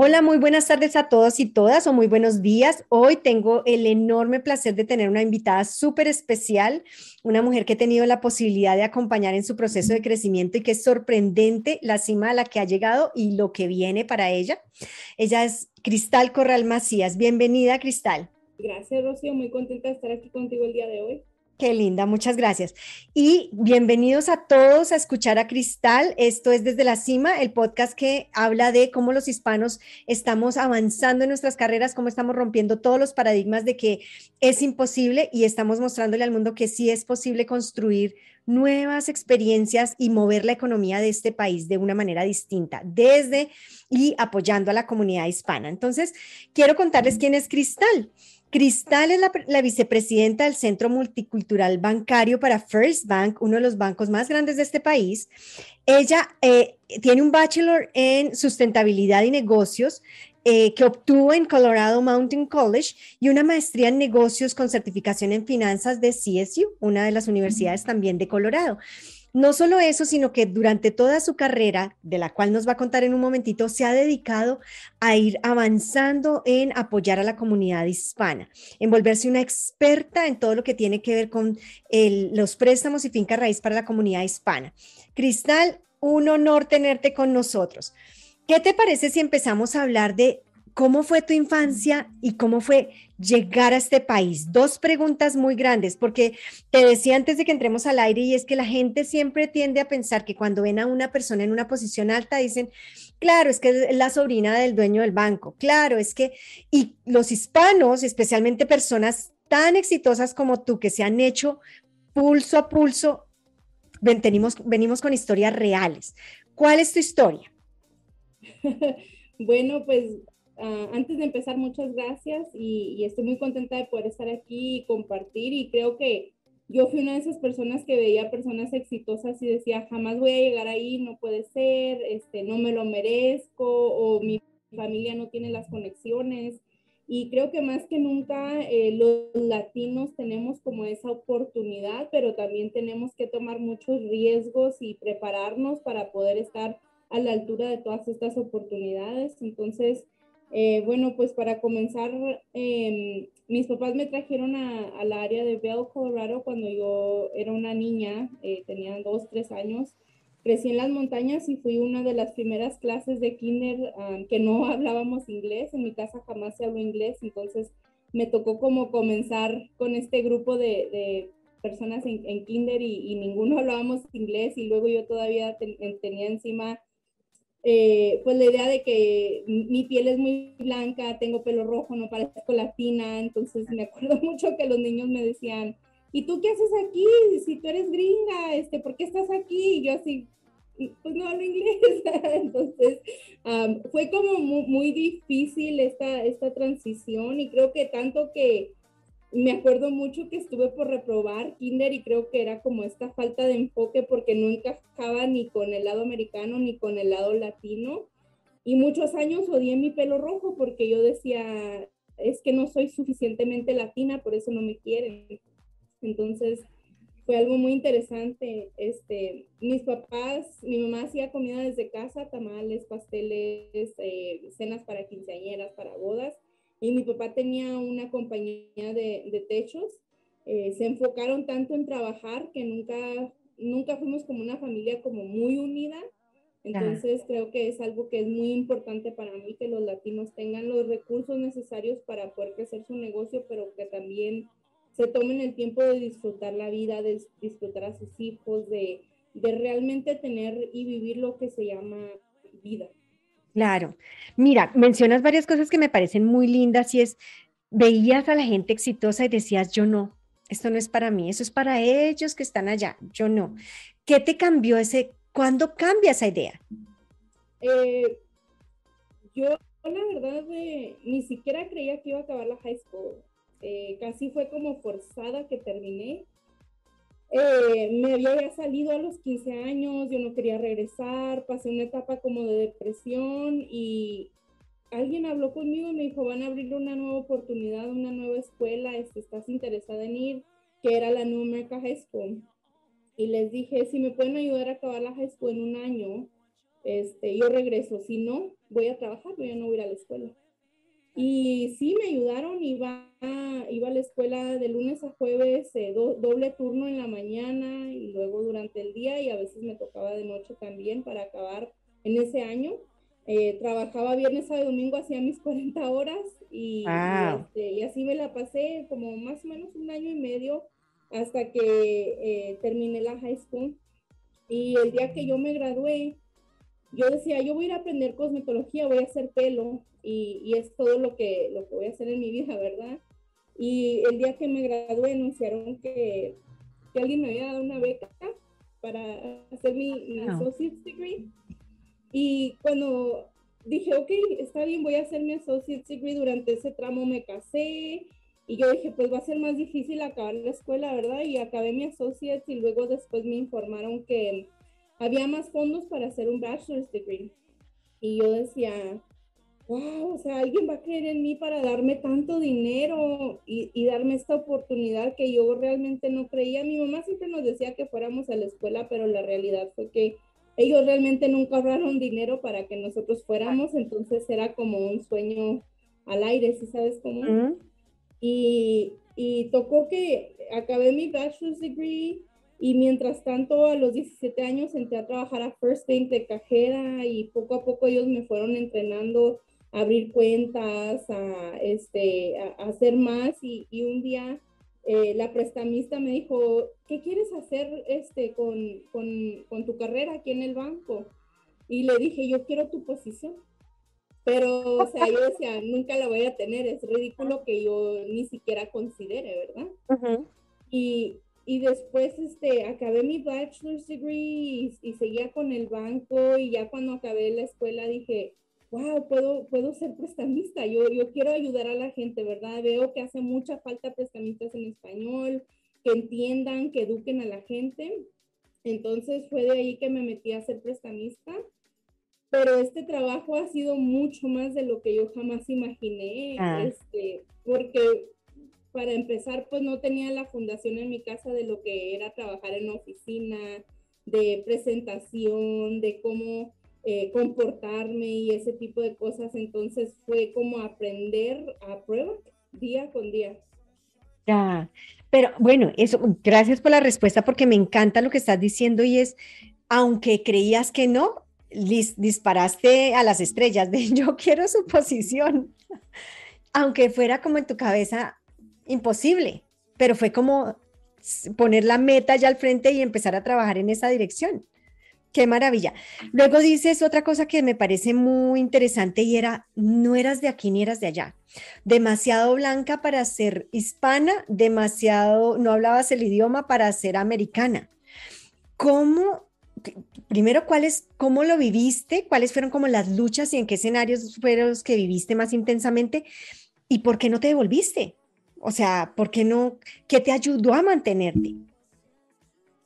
Hola, muy buenas tardes a todos y todas o muy buenos días. Hoy tengo el enorme placer de tener una invitada súper especial, una mujer que he tenido la posibilidad de acompañar en su proceso de crecimiento y que es sorprendente la cima a la que ha llegado y lo que viene para ella. Ella es Cristal Corral Macías. Bienvenida, Cristal. Gracias, Rocío. Muy contenta de estar aquí contigo el día de hoy. Qué linda, muchas gracias. Y bienvenidos a todos a escuchar a Cristal. Esto es Desde la Cima, el podcast que habla de cómo los hispanos estamos avanzando en nuestras carreras, cómo estamos rompiendo todos los paradigmas de que es imposible y estamos mostrándole al mundo que sí es posible construir nuevas experiencias y mover la economía de este país de una manera distinta, desde y apoyando a la comunidad hispana. Entonces, quiero contarles quién es Cristal. Cristal es la, vicepresidenta del Centro Multicultural Bancario para First Bank, uno de los bancos más grandes de este país. Ella eh, tiene un bachelor en sustentabilidad y negocios eh, que obtuvo en Colorado Mountain College y una maestría en negocios con certificación en finanzas de CSU, una de las universidades también de Colorado. No solo eso, sino que durante toda su carrera, de la cual nos va a contar en un momentito, se ha dedicado a ir avanzando en apoyar a la comunidad hispana, en volverse una experta en todo lo que tiene que ver con los préstamos y finca raíz para la comunidad hispana. Cristal, un honor tenerte con nosotros. ¿Qué te parece si empezamos a hablar de ¿Cómo fue tu infancia y cómo fue llegar a este país? Dos preguntas muy grandes, porque te decía antes de que entremos al aire y es que la gente siempre tiende a pensar que cuando ven a una persona en una posición alta dicen, claro, es que es la sobrina del dueño del banco, claro, es que, y los hispanos, especialmente personas tan exitosas como tú, que se han hecho pulso a pulso, venimos, venimos con historias reales. ¿Cuál es tu historia? bueno, pues Ah, antes de empezar, muchas gracias y, estoy muy contenta de poder estar aquí y compartir y creo que yo fui una de esas personas que veía personas exitosas y decía, jamás voy a llegar ahí, no puede ser, este, no me lo merezco o mi familia no tiene las conexiones. Y creo que más que nunca eh, los latinos tenemos como esa oportunidad, pero también tenemos que tomar muchos riesgos y prepararnos para poder estar a la altura de todas estas oportunidades. Entonces, eh, bueno, pues para comenzar, em, mis papás me trajeron a, la área de Bell, Colorado, cuando yo era una niña, eh, tenía dos, tres años. Crecí en las montañas y fui una de las primeras clases de kinder que no hablábamos inglés. En mi casa jamás se habló inglés, entonces me tocó como comenzar con este grupo de, personas en, kinder y, ninguno hablábamos inglés y luego yo todavía tenía encima eh, pues la idea de que mi piel es muy blanca, tengo pelo rojo, no parezco latina, entonces me acuerdo mucho que los niños me decían, ¿y tú qué haces aquí? Si tú eres gringa, este, ¿por qué estás aquí? Y yo así, pues no hablo inglés. entonces fue como muy, muy, difícil esta, esta transición y creo que tanto que me acuerdo mucho que estuve por reprobar kinder y creo que era como esta falta de enfoque porque no encajaba ni con el lado americano ni con el lado latino. Y muchos años odié mi pelo rojo porque yo decía, es que no soy suficientemente latina, por eso no me quieren. Entonces fue algo muy interesante. Este, mis papás, mi mamá hacía comida desde casa, tamales, pasteles, eh, cenas para quinceañeras, para bodas y mi papá tenía una compañía de, de techos. Eh, se enfocaron tanto en trabajar que nunca, nunca fuimos como una familia como muy unida. Entonces creo que es algo que es muy importante para mí que los latinos tengan los recursos necesarios para poder crecer su negocio, pero que también se tomen el tiempo de disfrutar la vida, de disfrutar a sus hijos, de, de realmente tener y vivir lo que se llama vida. Claro. Mira, mencionas varias cosas que me parecen muy lindas y es, veías a la gente exitosa y decías, yo no, esto no es para mí, eso es para ellos que están allá, yo no. ¿Qué te cambió ese, cuándo cambia esa idea? Eh, yo, la verdad, ni siquiera creía que iba a acabar la high school. Eh, casi fue como forzada que terminé. Eh, me había salido a los 15 años, yo no quería regresar, pasé una etapa como de depresión y alguien habló conmigo y me dijo, van a abrir una nueva oportunidad, una nueva escuela, este, ¿estás interesada en ir? Que era la New America High School. Y les dije, si me pueden ayudar a acabar la high school en un año, este, yo regreso, si no, voy a trabajar, yo no voy a ir a la escuela. Y sí, me ayudaron, iba, iba a la escuela de lunes a jueves, eh, doble turno en la mañana y luego durante el día y a veces me tocaba de noche también para acabar en ese año. Eh, trabajaba viernes a domingo, hacía mis 40 horas y, este, y, así me la pasé como más o menos un año y medio hasta que eh, terminé la high school. Y el día que yo me gradué, yo decía, yo voy a ir a aprender cosmetología, voy a hacer pelo y, y, es todo lo que, lo que voy a hacer en mi vida, ¿verdad? Y el día que me gradué anunciaron que, que alguien me había dado una beca para hacer mi, mi associate's degree. Y cuando dije, ok, está bien, voy a hacer mi associate's degree, durante ese tramo me casé y yo dije, pues va a ser más difícil acabar la escuela, ¿verdad? Y acabé mi associate's y luego después me informaron que había más fondos para hacer un bachelor's degree. Y yo decía, wow, o sea, alguien va a creer en mí para darme tanto dinero y, y, darme esta oportunidad que yo realmente no creía. Mi mamá siempre nos decía que fuéramos a la escuela, pero la realidad fue que ellos realmente nunca ahorraron dinero para que nosotros fuéramos, entonces era como un sueño al aire, ¿sí sabes cómo? y, y tocó que acabé mi bachelor's degree y mientras tanto, a los 17 años entré a trabajar a First Bank de cajera y poco a poco ellos me fueron entrenando a abrir cuentas, a, este, a, hacer más y, y un día eh, la prestamista me dijo, ¿qué quieres hacer este, con, con, con, tu carrera aquí en el banco? Y le dije, yo quiero tu posición. Pero, o sea, yo decía, nunca la voy a tener, es ridículo que yo ni siquiera considere, ¿verdad? y, y después este, acabé mi bachelor's degree y, seguía con el banco y ya cuando acabé la escuela dije, wow, puedo, puedo ser prestamista, yo, yo quiero ayudar a la gente, ¿verdad? Veo que hace mucha falta prestamistas en español, que entiendan, que eduquen a la gente. Entonces fue de ahí que me metí a ser prestamista. Pero este trabajo ha sido mucho más de lo que yo jamás imaginé, ah. este, porque para empezar, pues no tenía la fundación en mi casa de lo que era trabajar en oficina, de presentación, de cómo eh, comportarme y ese tipo de cosas. Entonces fue como aprender a prueba día con día. Ya, pero bueno, eso, gracias por la respuesta porque me encanta lo que estás diciendo y es, aunque creías que no, disparaste a las estrellas de yo quiero su posición, aunque fuera como en tu cabeza, imposible, pero fue como poner la meta ya al frente y empezar a trabajar en esa dirección. Qué maravilla. Luego dices otra cosa que me parece muy interesante y era, no eras de aquí ni eras de allá. Demasiado blanca para ser hispana, demasiado, no hablabas el idioma para ser americana. ¿Cómo, primero, cuáles, cómo lo viviste? ¿Cuáles fueron como las luchas y en qué escenarios fueron los que viviste más intensamente? ¿Y por qué no te devolviste? O sea, ¿por qué no? ¿Qué te ayudó a mantenerte?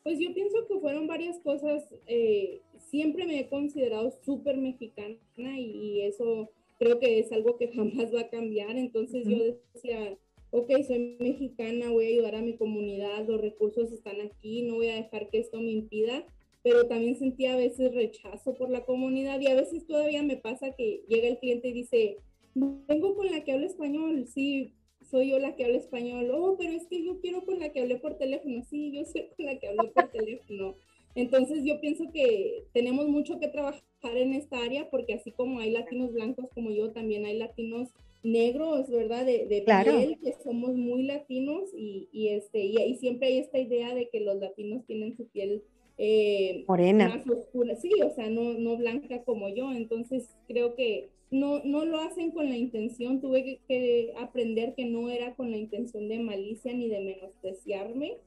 Pues yo pienso que fueron varias cosas. Eh, siempre me he considerado súper mexicana y, eso creo que es algo que jamás va a cambiar. Entonces yo decía, ok, soy mexicana, voy a ayudar a mi comunidad, los recursos están aquí, no voy a dejar que esto me impida. Pero también sentía a veces rechazo por la comunidad y a veces todavía me pasa que llega el cliente y dice, vengo con la que habla español, sí, soy yo la que habla español, oh, pero es que yo quiero con la que hablé por teléfono, sí, yo soy con la que hablé por teléfono. Entonces yo pienso que tenemos mucho que trabajar en esta área porque así como hay latinos blancos como yo, también hay latinos negros, ¿verdad? De, de piel, que somos muy latinos y, y este, y, siempre hay esta idea de que los latinos tienen su piel eh, morena. Más oscura, sí, o sea, no, no blanca como yo. Entonces creo que no, no lo hacen con la intención, tuve que, aprender que no era con la intención de malicia ni de menospreciarme.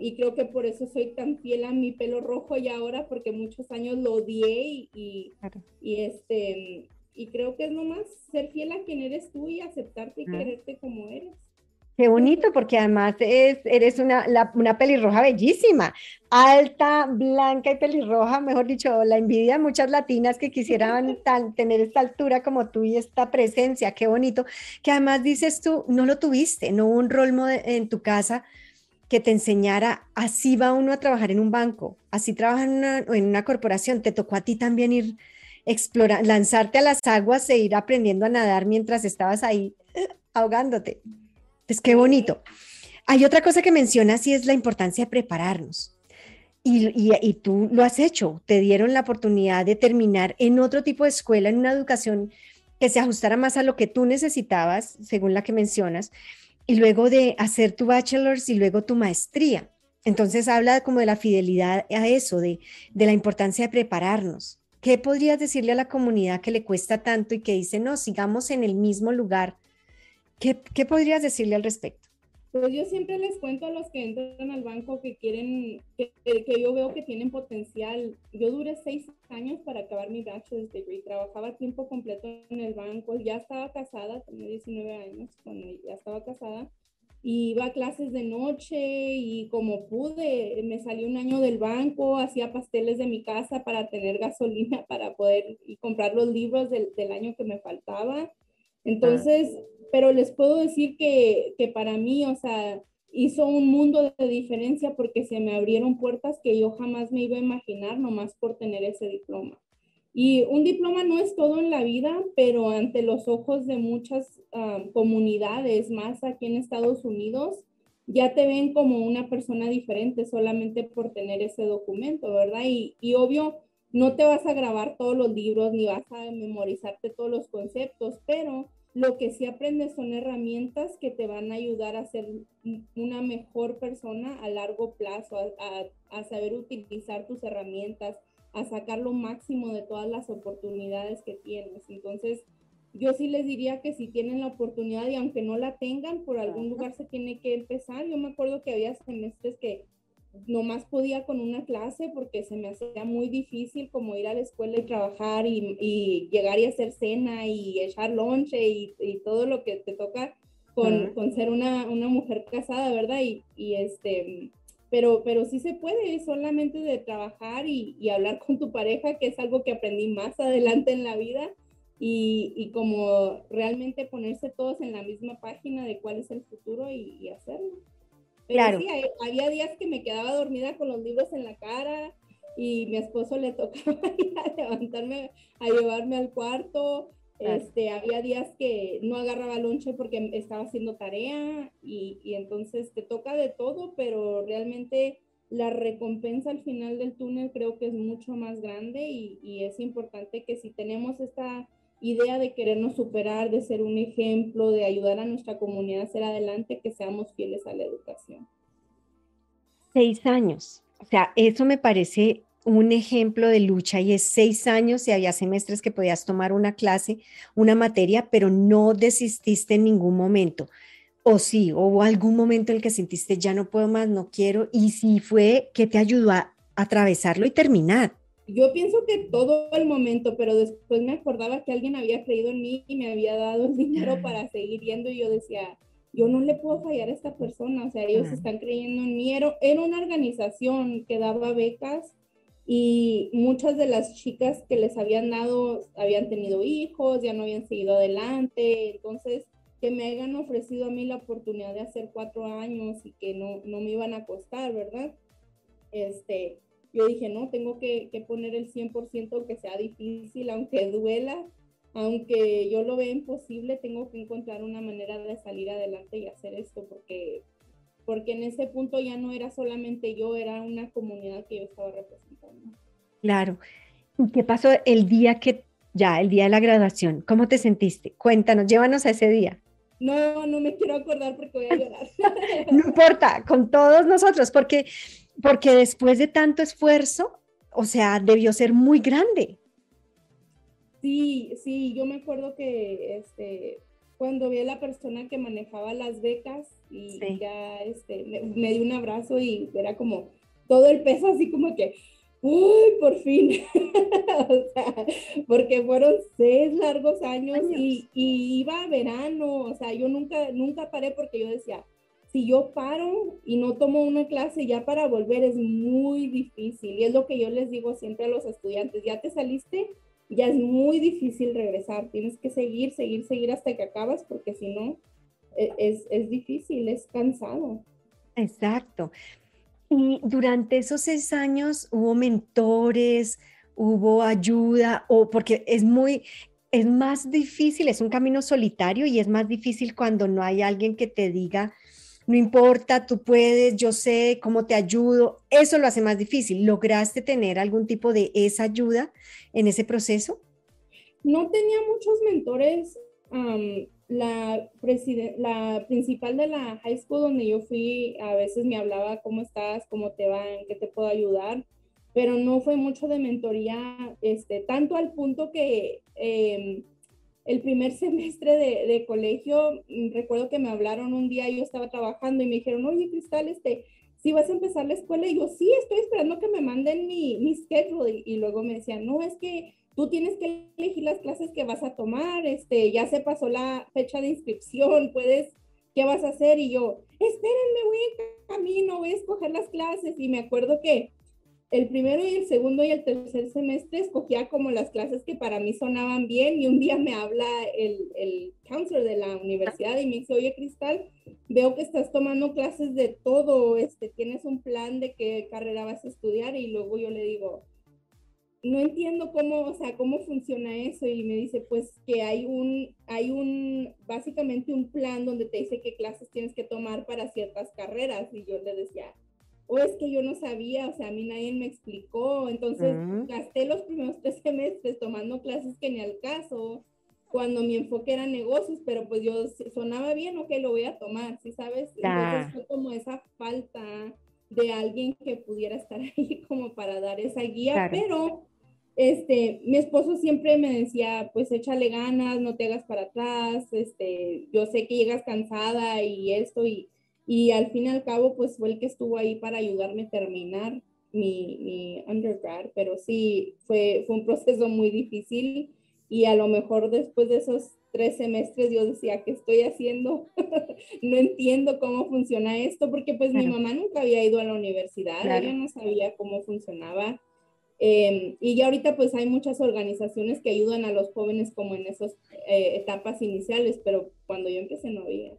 y creo que por eso soy tan fiel a mi pelo rojo y ahora porque muchos años lo odié y, y, este y creo que es nomás ser fiel a quien eres tú y aceptarte y quererte como eres. Qué bonito, porque además eres una, una pelirroja bellísima, alta, blanca y pelirroja, mejor dicho, la envidia de muchas latinas que quisieran tener esta altura como tú y esta presencia, qué bonito, que además dices tú, no lo tuviste, no hubo un rol en tu casa que te enseñara, así va uno a trabajar en un banco, así trabaja en una, en una corporación, te tocó a ti también ir explorar, lanzarte a las aguas e ir aprendiendo a nadar mientras estabas ahí ahogándote. Pues qué bonito. Hay otra cosa que mencionas y es la importancia de prepararnos. Y, tú lo has hecho, te dieron la oportunidad de terminar en otro tipo de escuela, en una educación que se ajustara más a lo que tú necesitabas, según la que mencionas, y luego de hacer tu bachelor's y luego tu maestría. Entonces habla como de la fidelidad a eso, de, de la importancia de prepararnos. ¿Qué podrías decirle a la comunidad que le cuesta tanto y que dice, no, sigamos en el mismo lugar? ¿Qué, qué podrías decirle al respecto? Pues yo siempre les cuento a los que entran al banco que quieren, que, que, yo veo que tienen potencial. Yo duré seis años para acabar mi bachelor's degree, trabajaba tiempo completo en el banco, ya estaba casada, tenía 19 años cuando ya estaba casada, y iba a clases de noche y como pude, me salí un año del banco, hacía pasteles de mi casa para tener gasolina para poder comprar los libros del, del año que me faltaba. Entonces, pero les puedo decir que, que para mí, o sea, hizo un mundo de diferencia porque se me abrieron puertas que yo jamás me iba a imaginar nomás por tener ese diploma. Y un diploma no es todo en la vida, pero ante los ojos de muchas ah, comunidades, más aquí en Estados Unidos, ya te ven como una persona diferente solamente por tener ese documento, ¿verdad? Y, y obvio, no te vas a grabar todos los libros ni vas a memorizarte todos los conceptos, pero lo que sí aprendes son herramientas que te van a ayudar a ser una mejor persona a largo plazo, a, saber utilizar tus herramientas, a sacar lo máximo de todas las oportunidades que tienes. Entonces, yo sí les diría que si tienen la oportunidad y aunque no la tengan, por algún lugar se tiene que empezar. Yo me acuerdo que había semestres que nomás podía con una clase porque se me hacía muy difícil como ir a la escuela y trabajar y, llegar y hacer cena y echar lonche y, todo lo que te toca con, con ser una, una, mujer casada, ¿verdad? Y, y, este, pero, pero sí se puede, solamente de trabajar y, y, hablar con tu pareja, que es algo que aprendí más adelante en la vida. Y, y como realmente ponerse todos en la misma página de cuál es el futuro y hacerlo claro. sí, había días que me quedaba dormida con los libros en la cara y mi esposo le tocaba ir a levantarme, a llevarme al cuarto. Este, había días que no agarraba lonche porque estaba haciendo tarea y, y, entonces te toca de todo, pero realmente la recompensa al final del túnel creo que es mucho más grande y, y es importante que si tenemos esta idea de querernos superar, de ser un ejemplo, de ayudar a nuestra comunidad a ser adelante, que seamos fieles a la educación. Seis años. O sea, eso me parece un ejemplo de lucha y es seis años y había semestres que podías tomar una clase, una materia, pero no desististe en ningún momento. O sí, hubo algún momento en el que sentiste ya no puedo más, no quiero. Y si fue, que te ayudó a atravesarlo y terminar? Yo pienso que todo el momento, pero después me acordaba que alguien había creído en mí y me había dado el dinero para seguir yendo y yo decía, yo no le puedo fallar a esta persona, o sea, ellos están creyendo en mí. Era, era una organización que daba becas y muchas de las chicas que les habían dado habían tenido hijos, ya no habían seguido adelante, entonces que me hayan ofrecido a mí la oportunidad de hacer cuatro años y que no, no me iban a costar, ¿verdad? Este, yo dije, no, tengo que, que poner el 100% aunque sea difícil, aunque duela, aunque yo lo vea imposible, tengo que encontrar una manera de salir adelante y hacer esto, porque, porque en ese punto ya no era solamente yo, era una comunidad que yo estaba representando. Claro. ¿Y qué pasó el día que, ya, el día de la graduación? ¿Cómo te sentiste? Cuéntanos, llévanos a ese día. No, no me quiero acordar porque voy a llorar. no importa, con todos nosotros, porque porque después de tanto esfuerzo, o sea, debió ser muy grande. Sí, sí, yo me acuerdo que este, cuando vi a la persona que manejaba las becas y ya este, me, dio un abrazo y era como todo el peso así como que, uy, por fin, o sea, porque fueron seis largos años, Y, y, iba a verano, o sea, yo nunca, nunca paré porque yo decía, si yo paro y no tomo una clase ya para volver es muy difícil. Y es lo que yo les digo siempre a los estudiantes, ya te saliste, ya es muy difícil regresar. Tienes que seguir, seguir, seguir hasta que acabas porque si no, e, es, es difícil, es cansado. Exacto. Y durante esos seis años hubo mentores, hubo ayuda o porque es muy, es más difícil, es un camino solitario y es más difícil cuando no hay alguien que te diga, no importa, tú puedes, yo sé cómo te ayudo. Eso lo hace más difícil. ¿Lograste tener algún tipo de esa ayuda en ese proceso? No tenía muchos mentores. la, principal de la high school donde yo fui, a veces me hablaba, ¿cómo estás? ¿Cómo te va? ¿En qué te puedo ayudar? Pero no fue mucho de mentoría, este, tanto al punto que em, el primer semestre de, colegio, mm, recuerdo que me hablaron un día, yo estaba trabajando y me dijeron, oye, Cristal, este, si vas a empezar la escuela, y yo, sí, estoy esperando que me manden mi, mi schedule, y, luego me decían, no, es que tú tienes que elegir las clases que vas a tomar, este, ya se pasó la fecha de inscripción, puedes, ¿qué vas a hacer? Y yo, espérenme, voy en camino, voy a escoger las clases, y me acuerdo que el primero y el segundo y el tercer semestre escogía como las clases que para mí sonaban bien y un día me habla el, el counselor de la universidad y me dice, oye Cristal, veo que estás tomando clases de todo, este, tienes un plan de qué carrera vas a estudiar y luego yo le digo, no entiendo cómo, o sea, cómo funciona eso y me dice, pues que hay un, hay un, básicamente un plan donde te dice qué clases tienes que tomar para ciertas carreras y yo le decía, o es que yo no sabía, o sea, a mí nadie me explicó, entonces gasté los primeros tres semestres tomando clases que ni al caso, cuando mi enfoque era negocios, pero pues yo sonaba bien, ok, lo voy a tomar, ¿sí sabes? Entonces fue como esa falta de alguien que pudiera estar ahí como para dar esa guía, pero este, mi esposo siempre me decía, pues échale ganas, no te hagas para atrás, este, yo sé que llegas cansada y esto, y y al fin y al cabo, pues fue el que estuvo ahí para ayudarme a terminar mi, mi undergrad, pero sí, fue, fue un proceso muy difícil y a lo mejor después de esos tres semestres yo decía, ¿qué estoy haciendo? no entiendo cómo funciona esto, porque pues mi mamá nunca había ido a la universidad, ella no sabía cómo funcionaba. Em, y ya ahorita pues hay muchas organizaciones que ayudan a los jóvenes como en esas eh, etapas iniciales, pero cuando yo empecé no había.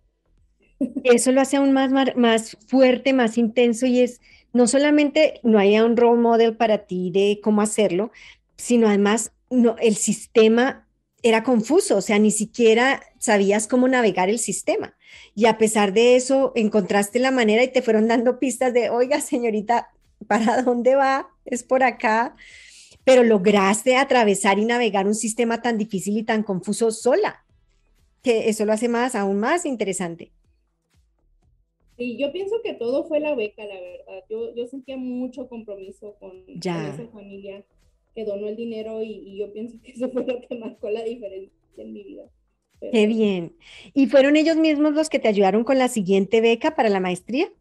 Eso lo hace aún más, más fuerte, más intenso y es no solamente no hay un role model para ti de cómo hacerlo, sino además no, el sistema era confuso, o sea, ni siquiera sabías cómo navegar el sistema. Y a pesar de eso, encontraste la manera y te fueron dando pistas de, oiga, señorita, ¿para dónde va? Es por acá. Pero lograste atravesar y navegar un sistema tan difícil y tan confuso sola, que eso lo hace más, aún más interesante. Sí, yo pienso que todo fue la beca, la verdad. Yo, yo sentía mucho compromiso con, esa familia que donó el dinero y, yo pienso que eso fue lo que marcó la diferencia en mi vida. Qué bien. ¿Y fueron ellos mismos los que te ayudaron con la siguiente beca para la maestría?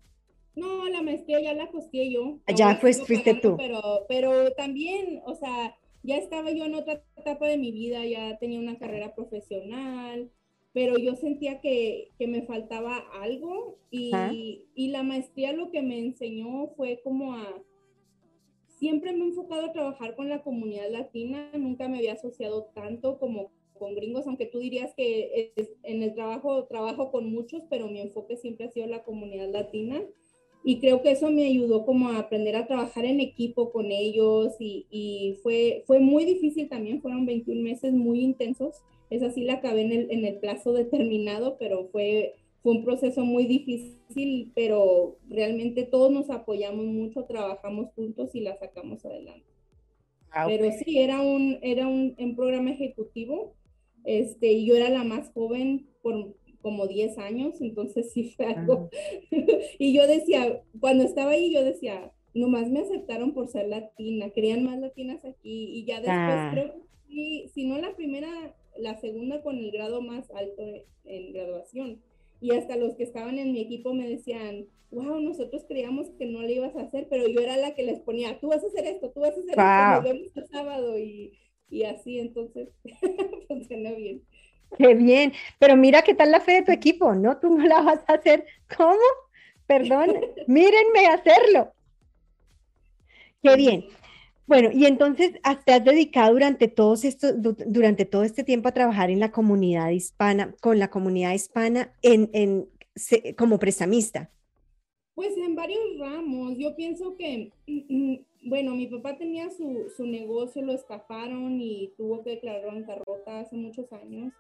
No, la maestría ya la costeé yo. Ya pues, fuiste tú. Pero, pero también, o sea, ya estaba yo en otra etapa de mi vida, ya tenía una carrera profesional, pero yo sentía que, que me faltaba algo y, y, la maestría lo que me enseñó fue como a, siempre me he enfocado a trabajar con la comunidad latina, nunca me había asociado tanto como con gringos, aunque tú dirías que en el trabajo trabajo con muchos, pero mi enfoque siempre ha sido la comunidad latina y creo que eso me ayudó como a aprender a trabajar en equipo con ellos y, y fue, fue muy difícil también, fueron 21 meses muy intensos esa sí la acabé en el, en el plazo determinado, pero fue, fue un proceso muy difícil, pero realmente todos nos apoyamos mucho, trabajamos juntos y la sacamos adelante. Ah, pero sí, era un, era un, programa ejecutivo, este, y yo era la más joven por como 10 años, entonces sí fue algo. y yo decía, cuando estaba ahí, yo decía, nomás me aceptaron por ser latina, querían más latinas aquí, y ya después ah. creo que si no la primera la segunda con el grado más alto en graduación. Y hasta los que estaban en mi equipo me decían, wow, nosotros creíamos que no le ibas a hacer, pero yo era la que les ponía, tú vas a hacer esto, tú vas a hacer esto, nos vemos el sábado y, y así, entonces funcionó bien. Qué bien, pero mira qué tal la fe de tu equipo, ¿no? Tú no la vas a hacer, ¿cómo? Perdón, mírenme hacerlo. Qué bien. Bueno, y entonces te has dedicado durante, todos estos, durante todo este tiempo a trabajar en la comunidad hispana, con la comunidad hispana en, en, como prestamista. Pues en varios ramos. Yo pienso que bueno, mi papá tenía su, su negocio, lo estafaron y tuvo que declarar bancarrota hace muchos años.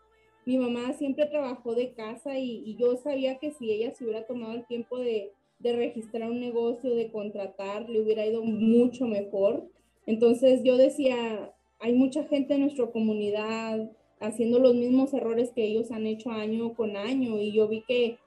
Mi mamá siempre trabajó de casa y, y yo sabía que si ella se hubiera tomado el tiempo de, de registrar un negocio, de contratar, le hubiera ido mucho mejor. Entonces yo decía, hay mucha gente en nuestra comunidad haciendo los mismos errores que ellos han hecho año con año y yo vi que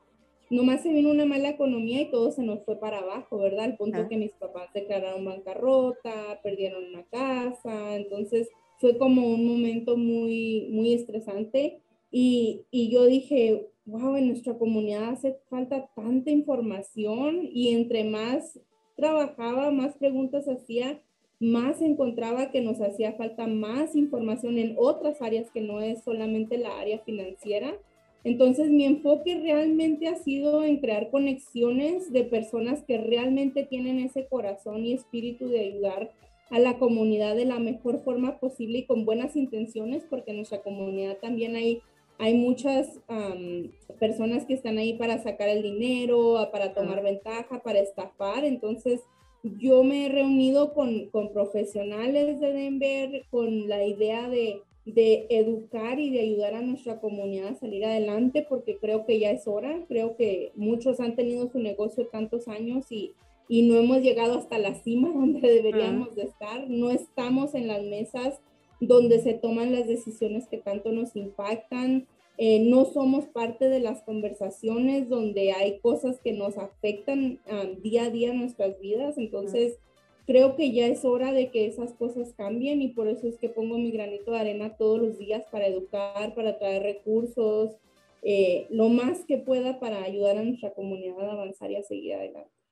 nomás se vino una mala economía y todo se nos fue para abajo, ¿verdad? Al punto que mis papás declararon bancarrota, perdieron una casa, entonces fue como un momento muy, muy estresante y, y yo dije, wow, en nuestra comunidad hace falta tanta información y entre más trabajaba, más preguntas hacía, más encontraba que nos hacía falta más información en otras áreas que no es solamente la área financiera. Entonces mi enfoque realmente ha sido en crear conexiones de personas que realmente tienen ese corazón y espíritu de ayudar a la comunidad de la mejor forma posible y con buenas intenciones, porque en nuestra comunidad también hay hay muchas personas que están ahí para sacar el dinero, para tomar ventaja, para estafar. Entonces, yo me he reunido con, con profesionales de Denver con la idea de, de, educar y de ayudar a nuestra comunidad a salir adelante, porque creo que ya es hora. Creo que muchos han tenido su negocio tantos años y, y no hemos llegado hasta la cima donde deberíamos de estar. No estamos en las mesas donde se toman las decisiones que tanto nos impactan. Eh, no somos parte de las conversaciones donde hay cosas que nos afectan ah, día a día en nuestras vidas. Entonces, creo que ya es hora de que esas cosas cambien y por eso es que pongo mi granito de arena todos los días para educar, para traer recursos, eh, lo más que pueda para ayudar a nuestra comunidad a avanzar y a seguir adelante.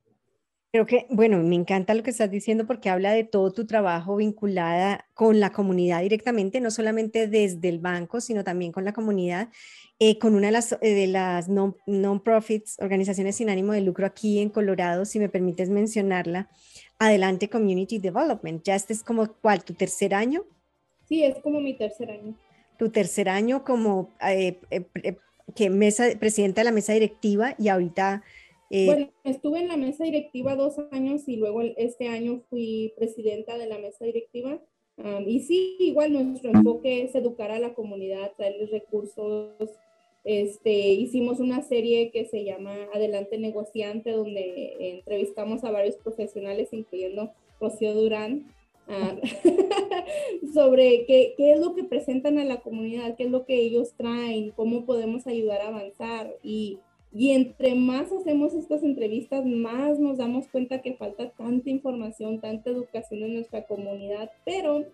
Creo que, bueno, me encanta lo que estás diciendo porque habla de todo tu trabajo vinculada con la comunidad directamente, no solamente desde el banco, sino también con la comunidad, eh, con una de las, eh, de las non-profits, organizaciones sin ánimo de lucro aquí en Colorado, si me permites mencionarla, Adelante Community Development. ¿Ya este es como cuál, tu tercer año? Sí, es como mi tercer año. Tu tercer año como eh, que mesa, presidenta de la mesa directiva y ahorita eh, bueno, estuve en la mesa directiva dos años y luego este año fui presidenta de la mesa directiva. y sí, igual nuestro enfoque es educar a la comunidad, traerles recursos. Este, hicimos una serie que se llama Adelante Negociante, donde entrevistamos a varios profesionales, incluyendo Rocío Durán, sobre qué, qué, es lo que presentan a la comunidad, qué es lo que ellos traen, cómo podemos ayudar a avanzar. Y y entre más hacemos estas entrevistas, más nos damos cuenta que falta tanta información, tanta educación en nuestra comunidad, pero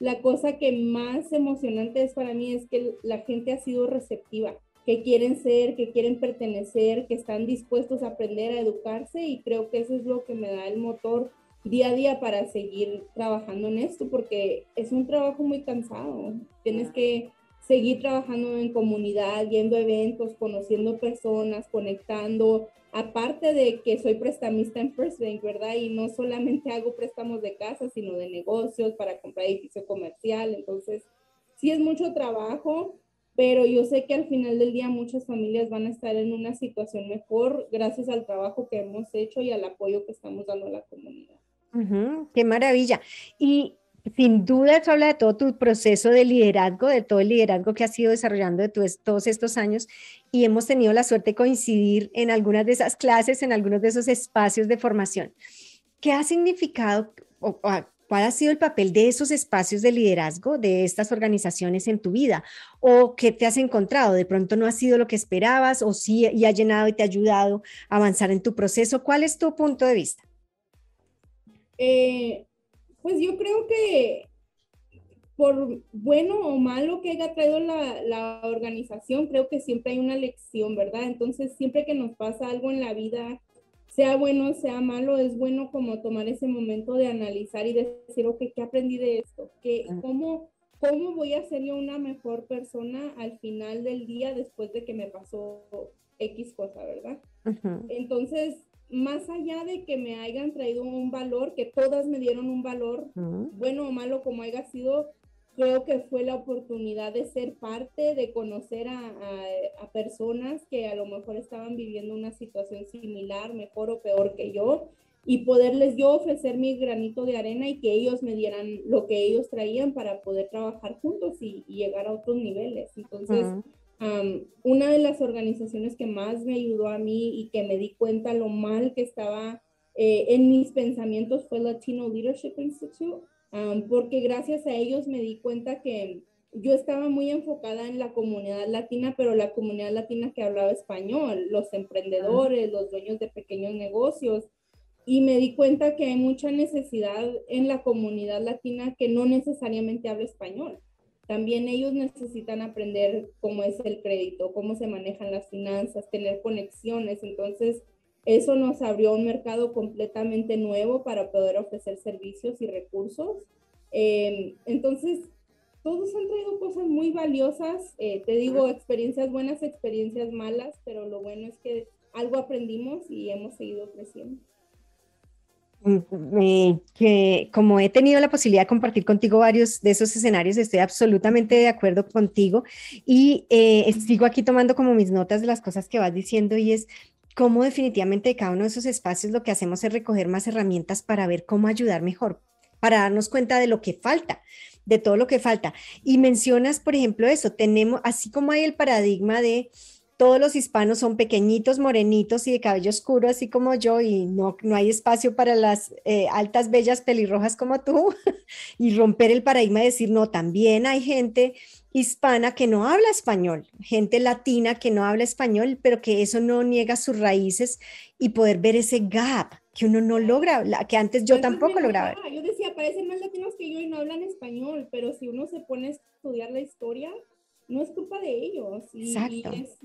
la cosa que más emocionante es para mí es que la gente ha sido receptiva, que quieren ser, que quieren pertenecer, que están dispuestos a aprender a educarse y creo que eso es lo que me da el motor día a día para seguir trabajando en esto, porque es un trabajo muy cansado. Tienes que seguir trabajando en comunidad, yendo a eventos, conociendo personas, conectando. Aparte de que soy prestamista en First Bank, ¿verdad? Y no solamente hago préstamos de casa, sino de negocios para comprar edificio comercial. Entonces, sí es mucho trabajo, pero yo sé que al final del día muchas familias van a estar en una situación mejor gracias al trabajo que hemos hecho y al apoyo que estamos dando a la comunidad. qué maravilla. Y sin duda eso habla de todo tu proceso de liderazgo, de todo el liderazgo que has ido desarrollando de todos estos años y hemos tenido la suerte de coincidir en algunas de esas clases, en algunos de esos espacios de formación. ¿Qué ha significado o, cuál ha sido el papel de esos espacios de liderazgo de estas organizaciones en tu vida? ¿O qué te has encontrado? ¿De pronto no ha sido lo que esperabas o sí y ha llenado y te ha ayudado a avanzar en tu proceso? ¿Cuál es tu punto de vista? Eh, pues yo creo que por bueno o malo que haya traído la, la, organización, creo que siempre hay una lección, ¿verdad? Entonces, siempre que nos pasa algo en la vida, sea bueno, sea malo, es bueno como tomar ese momento de analizar y decir, ok, ¿qué aprendí de esto? ¿Qué, cómo, ¿Cómo voy a ser yo una mejor persona al final del día después de que me pasó X cosa, ¿verdad? Entonces, más allá de que me hayan traído un valor, que todas me dieron un valor, bueno o malo como haya sido, creo que fue la oportunidad de ser parte, de conocer a, a, personas que a lo mejor estaban viviendo una situación similar, mejor o peor que yo, y poderles yo ofrecer mi granito de arena y que ellos me dieran lo que ellos traían para poder trabajar juntos y, llegar a otros niveles. Entonces, una de las organizaciones que más me ayudó a mí y que me di cuenta lo mal que estaba eh, en mis pensamientos fue Latino Leadership Institute, porque gracias a ellos me di cuenta que yo estaba muy enfocada en la comunidad latina, pero la comunidad latina que hablaba español, los emprendedores, los dueños de pequeños negocios, y me di cuenta que hay mucha necesidad en la comunidad latina que no necesariamente habla español. También ellos necesitan aprender cómo es el crédito, cómo se manejan las finanzas, tener conexiones. Entonces, eso nos abrió un mercado completamente nuevo para poder ofrecer servicios y recursos. Em, entonces, todos han traído cosas muy valiosas. Eh, te digo, experiencias buenas, experiencias malas, pero lo bueno es que algo aprendimos y hemos seguido creciendo. Mm, que como he tenido la posibilidad de compartir contigo varios de esos escenarios, estoy absolutamente de acuerdo contigo y eh, sigo aquí tomando como mis notas de las cosas que vas diciendo y es cómo definitivamente de cada uno de esos espacios lo que hacemos es recoger más herramientas para ver cómo ayudar mejor, para darnos cuenta de lo que falta, de todo lo que falta. Y mencionas, por ejemplo, eso, tenemos, así como hay el paradigma de todos los hispanos son pequeñitos, morenitos y de cabello oscuro, así como yo, y no, no hay espacio para las eh, altas, bellas, pelirrojas como tú, y romper el paradigma y decir, no, también hay gente hispana que no habla español, gente latina que no habla español, pero que eso no niega sus raíces y poder ver ese gap que uno no logra, que antes yo tampoco lograba. Yo decía, parecen más latinos que yo y no hablan español, pero si uno se pone a estudiar la historia, no es culpa de ellos. Y,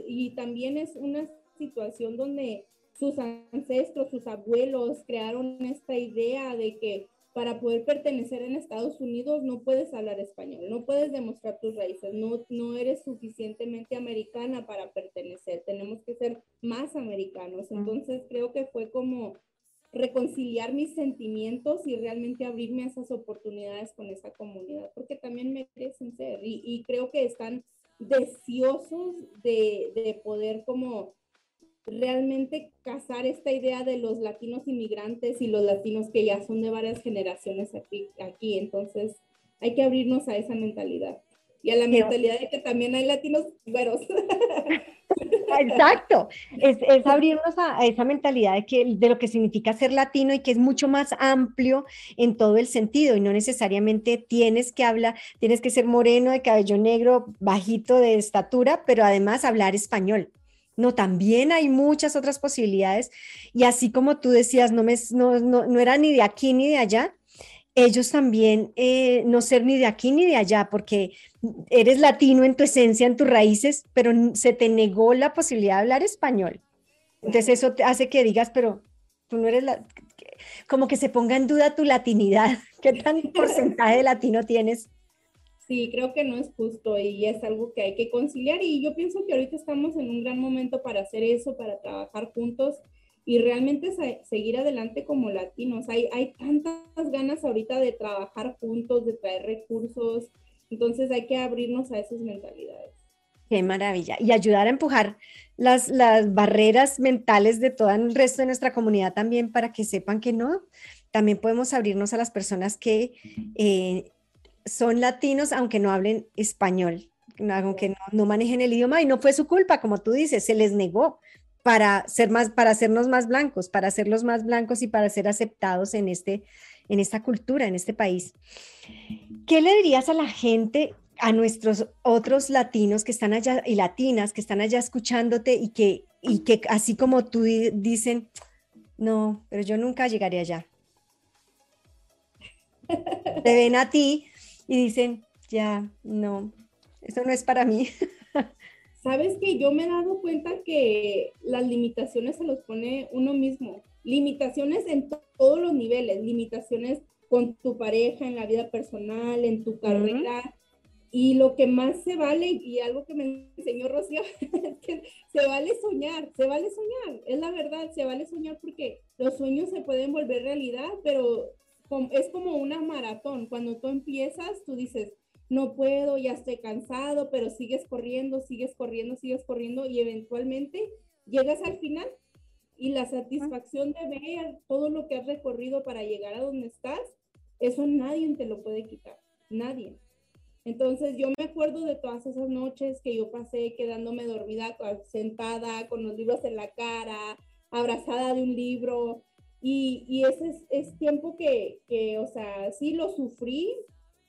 y, también es una situación donde sus ancestros, sus abuelos crearon esta idea de que para poder pertenecer en Estados Unidos no puedes hablar español, no puedes demostrar tus raíces, no, no eres suficientemente americana para pertenecer, tenemos que ser más americanos. Entonces creo que fue como reconciliar mis sentimientos y realmente abrirme a esas oportunidades con esa comunidad, porque también merecen ser y, y creo que están deseosos de, de, poder como realmente casar esta idea de los latinos inmigrantes y los latinos que ya son de varias generaciones aquí, aquí. entonces hay que abrirnos a esa mentalidad y a la mentalidad de que también hay latinos güeros. Exacto, es, abrirnos a, esa mentalidad de, que, de lo que significa ser latino y que es mucho más amplio en todo el sentido y no necesariamente tienes que hablar, tienes que ser moreno, de cabello negro, bajito de estatura, pero además hablar español. No, también hay muchas otras posibilidades y así como tú decías, no, me, no, no era ni de aquí ni de allá, ellos también eh, no ser ni de aquí ni de allá, porque eres latino en tu esencia, en tus raíces, pero se te negó la posibilidad de hablar español. Entonces eso te hace que digas, pero tú no eres la... como que se ponga en duda tu latinidad. ¿Qué tan porcentaje de latino tienes? Sí, creo que no es justo y es algo que hay que conciliar y yo pienso que ahorita estamos en un gran momento para hacer eso, para trabajar juntos y realmente seguir adelante como latinos. Hay, hay tantas ganas ahorita de trabajar juntos, de traer recursos, entonces hay que abrirnos a esas mentalidades. Qué maravilla. Y ayudar a empujar las, las barreras mentales de todo el resto de nuestra comunidad también para que sepan que no, también podemos abrirnos a las personas que eh, son latinos aunque no hablen español, aunque no, no, manejen el idioma y no fue su culpa, como tú dices, se les negó para ser más, para hacernos más blancos, para hacerlos más blancos y para ser aceptados en este, en esta cultura, en este país. ¿Qué le dirías a la gente, a nuestros otros latinos que están allá y latinas que están allá escuchándote y que, y que así como tú dicen, no, pero yo nunca llegaré allá? Te ven a ti y dicen, ya, no, eso no es para mí. Sabes que yo me he dado cuenta que las limitaciones se los pone uno mismo. Limitaciones en todos los niveles, limitaciones con tu pareja, en la vida personal, en tu carrera. Y lo que más se vale, y algo que me enseñó Rocío, es que se vale soñar, se vale soñar, es la verdad, se vale soñar porque los sueños se pueden volver realidad, pero es como una maratón. Cuando tú empiezas, tú dices, no puedo, ya estoy cansado, pero sigues corriendo, sigues corriendo, sigues corriendo y eventualmente llegas al final y la satisfacción de ver todo lo que has recorrido para llegar a donde estás, eso nadie te lo puede quitar, nadie. Entonces yo me acuerdo de todas esas noches que yo pasé quedándome dormida, sentada con los libros en la cara, abrazada de un libro. Y, ese es, tiempo que, que, o sea, sí lo sufrí,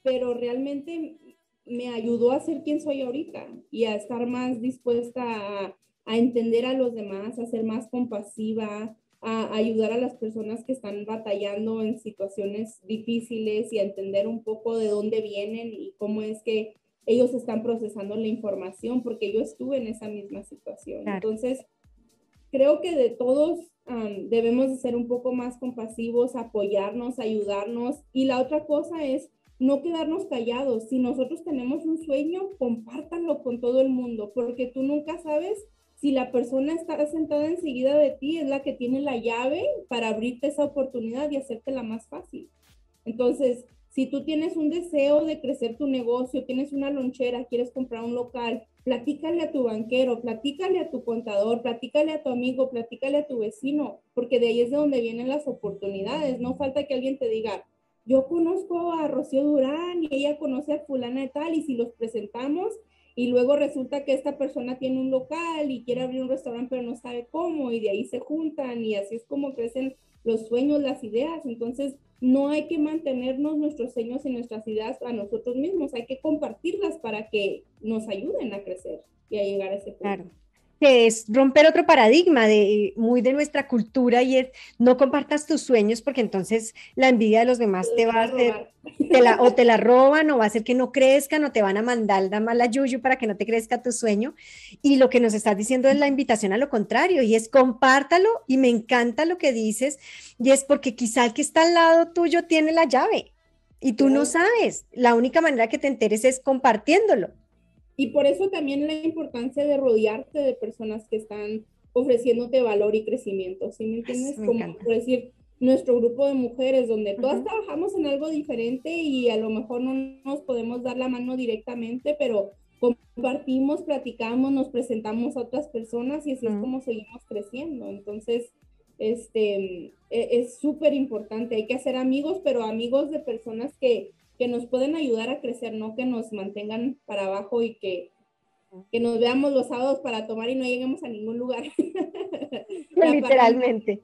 pero realmente me ayudó a ser quien soy ahorita y a estar más dispuesta a, a entender a los demás, a ser más compasiva, a ayudar a las personas que están batallando en situaciones difíciles y a entender un poco de dónde vienen y cómo es que ellos están procesando la información, porque yo estuve en esa misma situación. Entonces, creo que de todos debemos de ser un poco más compasivos, apoyarnos, ayudarnos. Y la otra cosa es no quedarnos callados. Si nosotros tenemos un sueño, compártanlo con todo el mundo, porque tú nunca sabes si la persona está sentada enseguida de ti, es la que tiene la llave para abrirte esa oportunidad y hacértela más fácil. Entonces, si tú tienes un deseo de crecer tu negocio, tienes una lonchera, quieres comprar un local, platícale a tu banquero, platícale a tu contador, platícale a tu amigo, platícale a tu vecino, porque de ahí es de donde vienen las oportunidades. No falta que alguien te diga, yo conozco a Rocío Durán y ella conoce a fulana de tal y si los presentamos, y luego resulta que esta persona tiene un local y quiere abrir un restaurante pero no sabe cómo y de ahí se juntan y así es como crecen los sueñños, las ideas. Entonces, no hay que mantenernos nuestros sueños y nuestras ideas a nosotros mismos, hay que compartirlas para que nos ayuden a crecer y a llegar a ese punto. Claro que es romper otro paradigma de muy de nuestra cultura y es no compartas tus sueños porque entonces la envidia de los demás te va a hacer la, o te la roban o va a hacer que no crezcan o te van a mandar la mala yuyu para que no te crezca tu sueño. Y lo que nos estás diciendo es la invitación a lo contrario y es compártalo y me encanta lo que dices y es porque quizá el que está al lado tuyo tiene la llave y tú no sabes. La única manera que te enteres es compartiéndolo y por eso también la importancia de rodearte de personas que están ofreciéndote valor y crecimiento, ¿sí me entiendes? Como por decir, nuestro grupo de mujeres, donde todas trabajamos en algo diferente y a lo mejor no nos podemos dar la mano directamente, pero compartimos, platicamos, nos presentamos a otras personas y así es como seguimos creciendo. Entonces, este, e, es súper importante, hay que hacer amigos, pero amigos de personas que que nos pueden ayudar a crecer, no que nos mantengan para abajo y que, que nos veamos los sábados para tomar y no lleguemos a ningún lugar. Literalmente.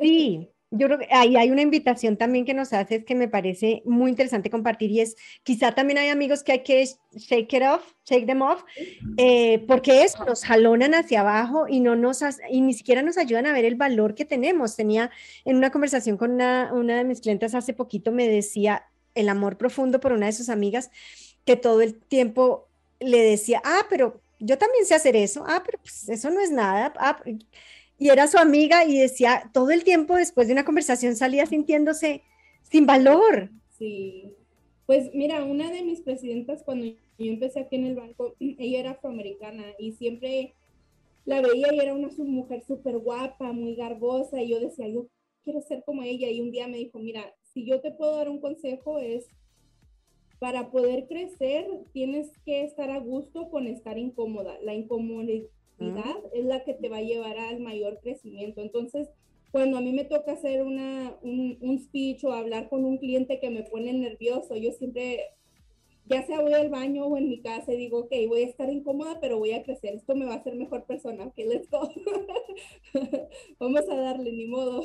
Sí, yo creo que ahí hay una invitación también que nos haces que me parece muy interesante compartir y es quizá también hay amigos que hay que shake it off, shake them off, eh, porque eso nos jalonan hacia abajo y no nos y ni siquiera nos ayudan a ver el valor que tenemos. Tenía en una conversación con una, una de mis clientes hace poquito me decía, el amor profundo por una de sus amigas que todo el tiempo le decía, ah, pero yo también sé hacer eso, ah, pero pues eso no es nada. Ah, y era su amiga y decía, todo el tiempo después de una conversación salía sintiéndose sin valor. Sí, pues mira, una de mis presidentas cuando yo empecé aquí en el banco, ella era afroamericana y siempre la veía y era una mujer súper guapa, muy garbosa y yo decía, yo quiero ser como ella y un día me dijo, mira, si yo te puedo dar un consejo es, para poder crecer tienes que estar a gusto con estar incómoda. La incomodidad es la que te va a llevar al mayor crecimiento. Entonces, cuando a mí me toca hacer una, un, un speech o hablar con un cliente que me pone nervioso, yo siempre ya sea voy al baño o en mi casa y digo, ok, voy a estar incómoda, pero voy a crecer, esto me va a hacer mejor persona, ok, let's go. Vamos a darle, ni modo.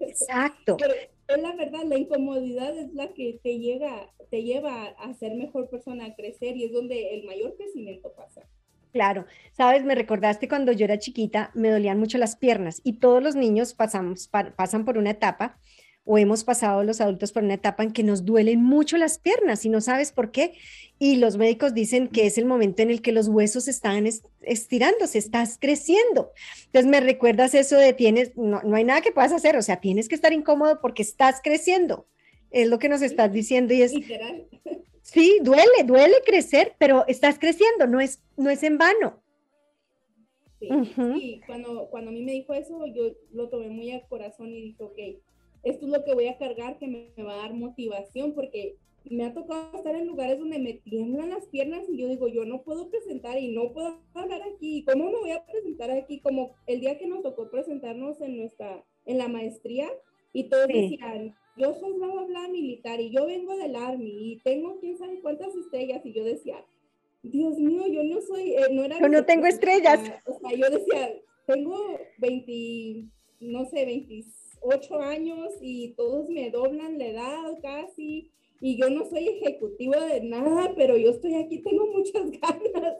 Exacto. Pero la verdad, la incomodidad es la que te, llega, te lleva a ser mejor persona, a crecer y es donde el mayor crecimiento pasa. Claro, sabes, me recordaste cuando yo era chiquita, me dolían mucho las piernas y todos los niños pasamos, pasan por una etapa o hemos pasado los adultos por una etapa en que nos duelen mucho las piernas y no sabes por qué. Y los médicos dicen que es el momento en el que los huesos están estirándose, estás creciendo. Entonces me recuerdas eso de tienes, no, hay nada que puedas hacer, o sea, tienes que estar incómodo porque estás creciendo. Es lo que nos estás diciendo y es... Literal. Sí, duele, duele crecer, pero estás creciendo, no es, no es en vano. Sí, Cuando, cuando a mí me dijo eso, yo lo tomé muy al corazón y dije, ok, esto es lo que voy a cargar que me, va a dar motivación porque me ha tocado estar en lugares donde me tiemblan las piernas y yo digo, yo no puedo presentar y no puedo hablar aquí. ¿Cómo me voy a presentar aquí? Como el día que nos tocó presentarnos en nuestra, en la maestría y todos decían, yo soy bla, bla, bla militar y yo vengo del Army y tengo quién sabe cuántas estrellas y yo decía, Dios mío, yo no soy, eh, no era... Yo no tengo estrellas. O sea, yo decía, tengo 20, no sé, 28 años y todos me doblan la edad casi y yo no soy ejecutivo de nada, pero yo estoy aquí, tengo muchas ganas.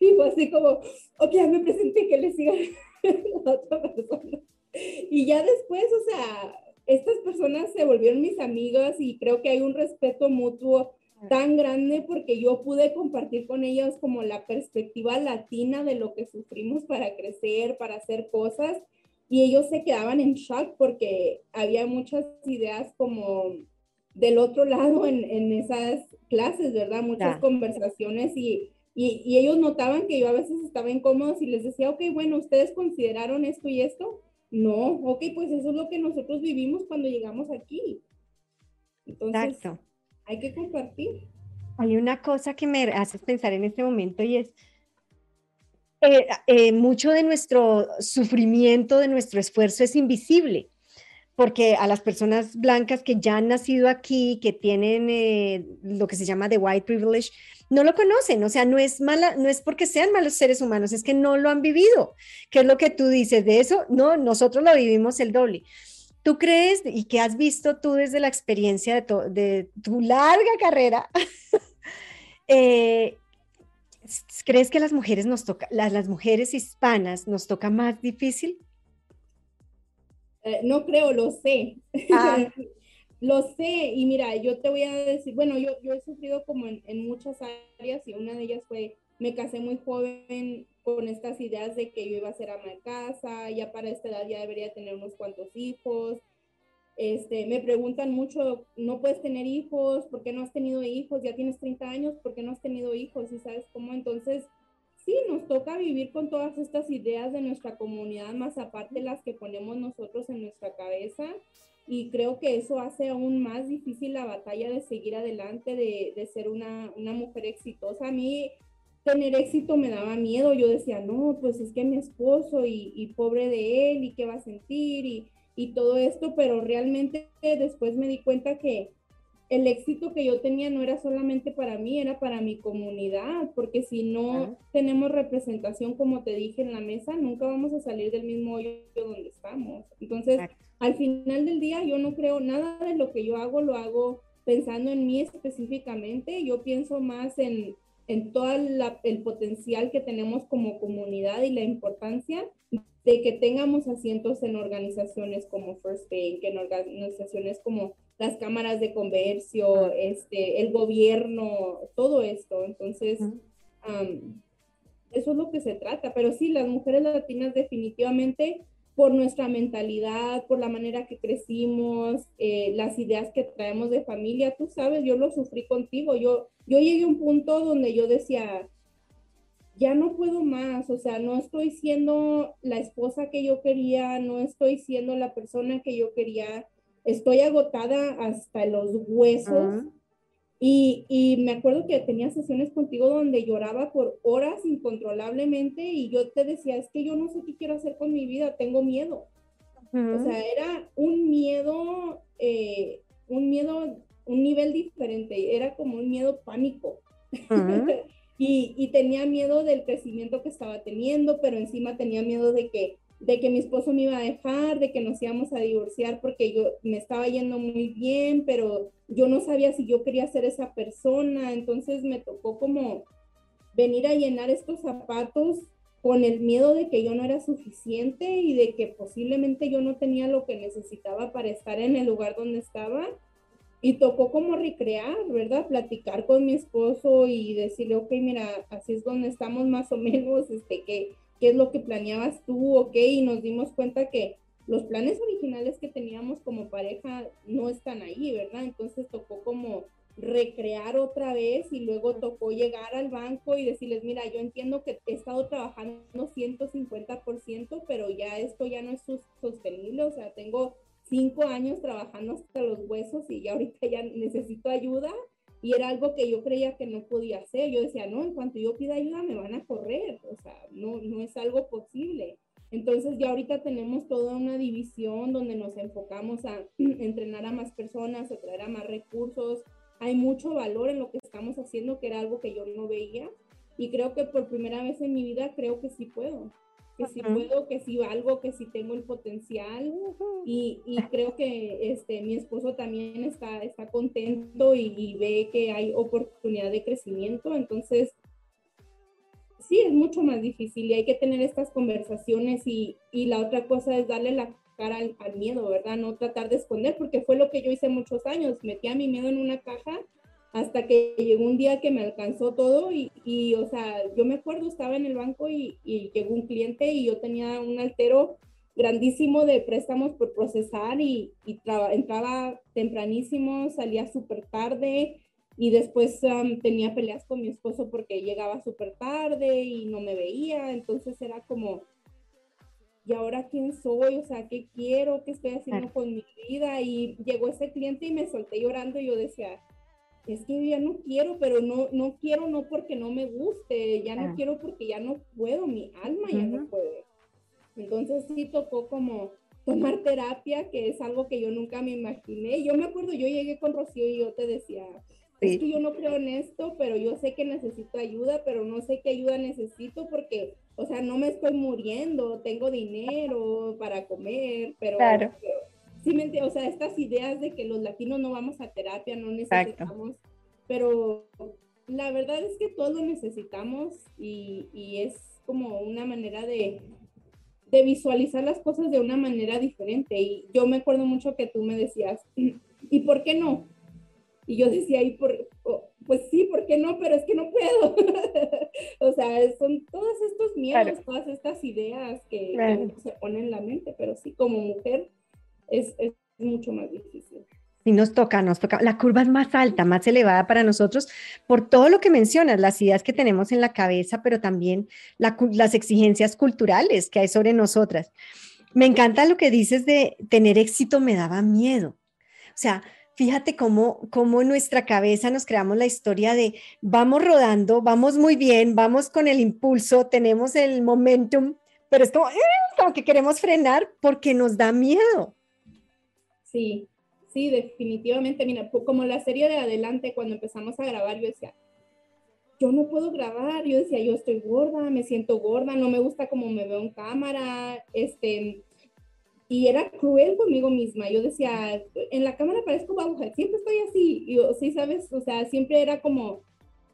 y fue así como, ok, ya me presenté, que le siga a otra persona. Y ya después, o sea, estas personas se volvieron mis amigas y creo que hay un respeto mutuo tan grande porque yo pude compartir con ellas como la perspectiva latina de lo que sufrimos para crecer, para hacer cosas y ellos se quedaban en shock porque había muchas ideas como del otro lado en, en esas clases, ¿verdad? Muchas conversaciones y, y, y, ellos notaban que yo a veces estaba incómodo y les decía, ok, bueno, ¿ustedes consideraron esto y esto? No, ok, pues eso es lo que nosotros vivimos cuando llegamos aquí. Entonces, Exacto. hay que compartir. Hay una cosa que me hace pensar en este momento y es, eh, eh, mucho de nuestro sufrimiento, de nuestro esfuerzo es invisible porque a las personas blancas que ya han nacido aquí, que tienen eh, lo que se llama the white privilege, no lo conocen, o sea, no es mala, no es porque sean malos seres humanos, es que no lo han vivido. ¿Qué es lo que tú dices de eso? No, nosotros lo vivimos el doble. ¿Tú crees y qué has visto tú desde la experiencia de, de tu larga carrera? eh, ¿Crees que las mujeres nos toca, las, las mujeres hispanas nos toca más difícil? Eh, no creo, lo sé. Ah. lo sé, y mira, yo te voy a decir, bueno, yo, yo he sufrido como en, en, muchas áreas y una de ellas fue, me casé muy joven con estas ideas de que yo iba a ser ama de casa, ya para esta edad ya debería tener unos cuantos hijos. Este, me preguntan mucho, no puedes tener hijos, ¿por qué no has tenido hijos? Ya tienes 30 años, ¿por qué no has tenido hijos? Y sabes cómo, entonces sí, nos toca vivir con todas estas ideas de nuestra comunidad, más aparte las que ponemos nosotros en nuestra cabeza. Y creo que eso hace aún más difícil la batalla de seguir adelante, de, de ser una, una, mujer exitosa. A mí tener éxito me daba miedo. Yo decía, no, pues es que mi esposo y, y pobre de él y qué va a sentir y, y todo esto, pero realmente después me di cuenta que el éxito que yo tenía no era solamente para mí, era para mi comunidad, porque si no tenemos representación, como te dije en la mesa, nunca vamos a salir del mismo hoyo donde estamos. Entonces, al final del día, yo no creo nada de lo que yo hago, lo hago pensando en mí específicamente, yo pienso más en, en todo el potencial que tenemos como comunidad y la importancia de que tengamos asientos en organizaciones como First Bank, en organizaciones como las cámaras de comercio, este, el gobierno, todo esto. Entonces, eso es lo que se trata. Pero sí, las mujeres latinas definitivamente por nuestra mentalidad, por la manera que crecimos, eh, las ideas que traemos de familia, tú sabes, yo lo sufrí contigo. Yo, yo llegué a un punto donde yo decía, ya no puedo más, o sea, no estoy siendo la esposa que yo quería, no estoy siendo la persona que yo quería estoy agotada hasta los huesos. Y, y, me acuerdo que tenía sesiones contigo donde lloraba por horas incontrolablemente y yo te decía, es que yo no sé qué quiero hacer con mi vida, tengo miedo. O sea, era un miedo, eh, un miedo, un nivel diferente, era como un miedo pánico. y, y tenía miedo del crecimiento que estaba teniendo, pero encima tenía miedo de que de que mi esposo me iba a dejar, de que nos íbamos a divorciar porque yo me estaba yendo muy bien, pero yo no sabía si yo quería ser esa persona, entonces me tocó como venir a llenar estos zapatos con el miedo de que yo no era suficiente y de que posiblemente yo no tenía lo que necesitaba para estar en el lugar donde estaba. Y tocó como recrear, ¿verdad? Platicar con mi esposo y decirle, ok, mira, así es donde estamos más o menos, este, que qué es lo que planeabas tú, ok, y nos dimos cuenta que los planes originales que teníamos como pareja no están ahí, ¿verdad? Entonces tocó como recrear otra vez y luego tocó llegar al banco y decirles, mira, yo entiendo que he estado trabajando 150%, pero ya esto ya no es sostenible, o sea, tengo cinco años trabajando hasta los huesos y ya ahorita ya necesito ayuda y era algo que yo creía que no podía hacer. Yo decía, no, en cuanto yo pida ayuda me van a correr, o sea, no, no es algo posible. Entonces ya ahorita tenemos toda una división donde nos enfocamos a entrenar a más personas, a traer a más recursos. Hay mucho valor en lo que estamos haciendo, que era algo que yo no veía. Y creo que por primera vez en mi vida creo que sí puedo que si puedo, que si valgo, que si tengo el potencial. Y, y, creo que este, mi esposo también está, está contento y, ve que hay oportunidad de crecimiento, entonces sí, es mucho más difícil y hay que tener estas conversaciones y, y la otra cosa es darle la cara al, al, miedo, ¿verdad? No tratar de esconder, porque fue lo que yo hice muchos años, metía mi miedo en una caja hasta que llegó un día que me alcanzó todo y, y o sea, yo me acuerdo, estaba en el banco y, y, llegó un cliente y yo tenía un altero grandísimo de préstamos por procesar y, y entraba tempranísimo, salía súper tarde y después tenía peleas con mi esposo porque llegaba súper tarde y no me veía, entonces era como, ¿y ahora quién soy? O sea, ¿qué quiero? ¿Qué estoy haciendo con mi vida? Y llegó ese cliente y me solté llorando y yo decía, es que ya no quiero, pero no, no quiero no porque no me guste, ya no ah. quiero porque ya no puedo, mi alma ya no puede. Entonces sí tocó como tomar terapia, que es algo que yo nunca me imaginé. Yo me acuerdo, yo llegué con Rocío y yo te decía, es que yo no creo en esto, pero yo sé que necesito ayuda, pero no sé qué ayuda necesito porque, o sea, no me estoy muriendo, tengo dinero para comer, pero, claro o sea, estas ideas de que los latinos no vamos a terapia, no necesitamos, pero la verdad es que todos lo necesitamos y, y es como una manera de, de, visualizar las cosas de una manera diferente. Y yo me acuerdo mucho que tú me decías, ¿y por qué no? Y yo decía, ¿y por, pues sí, ¿por qué no? Pero es que no puedo. o sea, son todos estos miedos, todas estas ideas que, que, se ponen en la mente, pero sí, como mujer es, es mucho más difícil. Y nos toca, nos toca. La curva es más alta, más elevada para nosotros por todo lo que mencionas, las ideas que tenemos en la cabeza, pero también las exigencias culturales que hay sobre nosotras. Me encanta lo que dices de tener éxito me daba miedo. O sea, fíjate cómo, cómo en nuestra cabeza nos creamos la historia de vamos rodando, vamos muy bien, vamos con el impulso, tenemos el momentum, pero es como, eh, como que queremos frenar porque nos da miedo. Sí, sí, definitivamente. Mira, como la serie de adelante, cuando empezamos a grabar, yo decía, yo no puedo grabar, yo decía, yo estoy gorda, me siento gorda, no me gusta como me veo en cámara, este, y era cruel conmigo misma. Yo decía, en la cámara parezco babuja, siempre estoy así, y yo, sí, sabes, o sea, siempre era como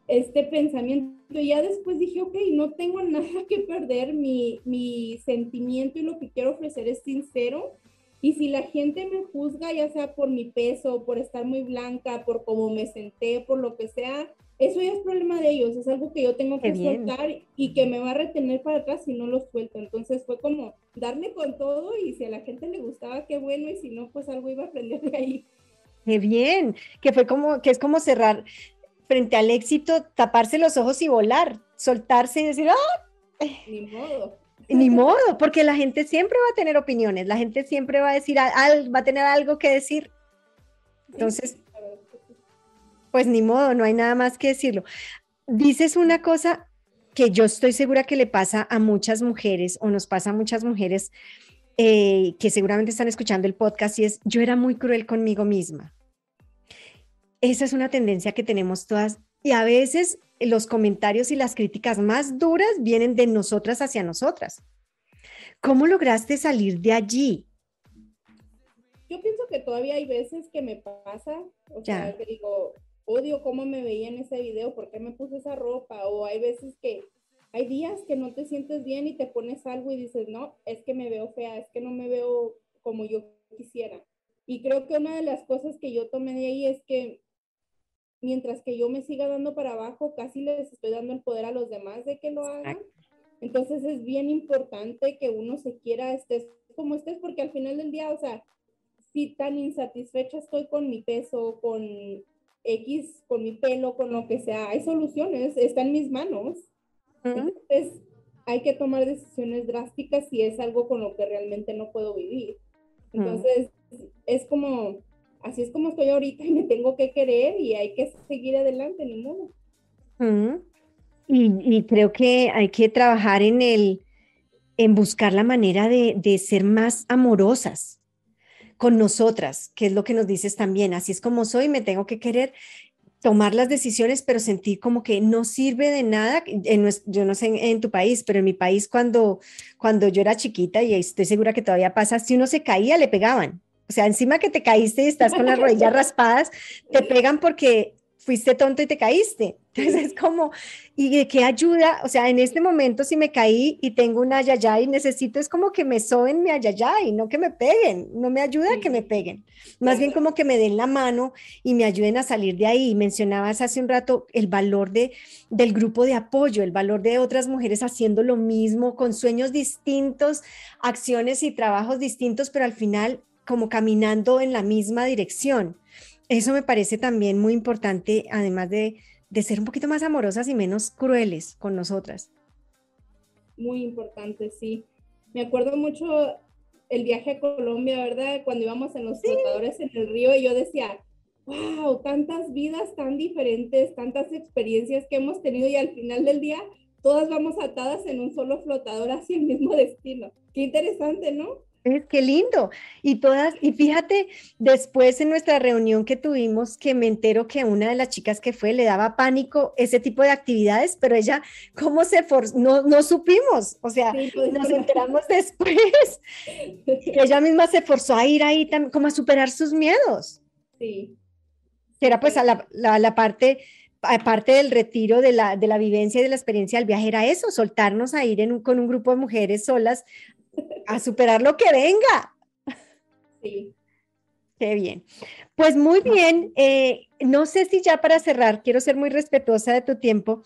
este pensamiento. Y ya después dije, ok, no tengo nada que perder, mi, mi sentimiento y lo que quiero ofrecer es sincero y si la gente me juzga, ya sea por mi peso, por estar muy blanca, por cómo me senté, por lo que sea, eso ya es problema de ellos, es algo que yo tengo que soltar y que me va a retener para atrás si no lo suelto. Entonces fue como darme con todo y si a la gente le gustaba, qué bueno, y si no, pues algo iba a aprender de ahí. Qué bien, que fue como, que es como cerrar frente al éxito, taparse los ojos y volar, soltarse y decir, ¡ah! Ni modo. Ni modo, porque la gente siempre va a tener opiniones, la gente siempre va a decir, va a tener algo que decir. Entonces, pues ni modo, no hay nada más que decirlo. Dices una cosa que yo estoy segura que le pasa a muchas mujeres o nos pasa a muchas mujeres eh, que seguramente están escuchando el podcast y es, yo era muy cruel conmigo misma. Esa es una tendencia que tenemos todas y a veces los comentarios y las críticas más duras vienen de nosotras hacia nosotras. ¿Cómo lograste salir de allí? Yo pienso que todavía hay veces que me pasa, o sea, que digo, odio cómo me veía en ese video, por qué me puse esa ropa, o hay veces que hay días que no te sientes bien y te pones algo y dices, no, es que me veo fea, es que no me veo como yo quisiera. Y creo que una de las cosas que yo tomé de ahí es que mientras que yo me siga dando para abajo, casi les estoy dando el poder a los demás de que lo hagan. Entonces es bien importante que uno se quiera, estés como estés, porque al final del día, o sea, si tan insatisfecha estoy con mi peso, con X, con mi pelo, con lo que sea, hay soluciones, está en mis manos. Entonces hay que tomar decisiones drásticas si es algo con lo que realmente no puedo vivir. Entonces, es como, así es como estoy ahorita y me tengo que querer y hay que seguir adelante, ni modo. y, creo que hay que trabajar en el, en buscar la manera de, de ser más amorosas con nosotras, que es lo que nos dices también, así es como soy, me tengo que querer tomar las decisiones, pero sentir como que no sirve de nada. En, yo no sé en, tu país, pero en mi país cuando, cuando yo era chiquita, y estoy segura que todavía pasa, si uno se caía, le pegaban. O sea, encima que te caíste y estás con las rodillas raspadas, te pegan porque fuiste tonto y te caíste. Entonces es como, ¿y de qué ayuda? O sea, en este momento si me caí y tengo una ayayay, necesito es como que me soben mi ayayay, no que me peguen, no me ayuda que me peguen. Más bien como que me den la mano y me ayuden a salir de ahí. Mencionabas hace un rato el valor de, del grupo de apoyo, el valor de otras mujeres haciendo lo mismo, con sueños distintos, acciones y trabajos distintos, pero al final como caminando en la misma dirección. Eso me parece también muy importante, además de, ser un poquito más amorosas y menos crueles con nosotras. Muy importante, sí. Me acuerdo mucho el viaje a Colombia, ¿verdad? Cuando íbamos en los flotadores en el río y yo decía, wow, tantas vidas tan diferentes, tantas experiencias que hemos tenido y al final del día todas vamos atadas en un solo flotador hacia el mismo destino. Qué interesante, ¿no? Es qué lindo. Y todas, y fíjate, después en nuestra reunión que tuvimos, que me entero que una de las chicas que fue le daba pánico ese tipo de actividades, pero ella, ¿cómo se forzó? No, no supimos, o sea, pues, nos enteramos después. ella misma se forzó a ir ahí, como a superar sus miedos. Sí. Que era pues a la, la, parte aparte del retiro de la, de la vivencia y de la experiencia del viaje, era eso, soltarnos a ir en con un grupo de mujeres solas a superar lo que venga. Sí. Qué bien. Pues muy bien. Eh, no sé si ya para cerrar, quiero ser muy respetuosa de tu tiempo,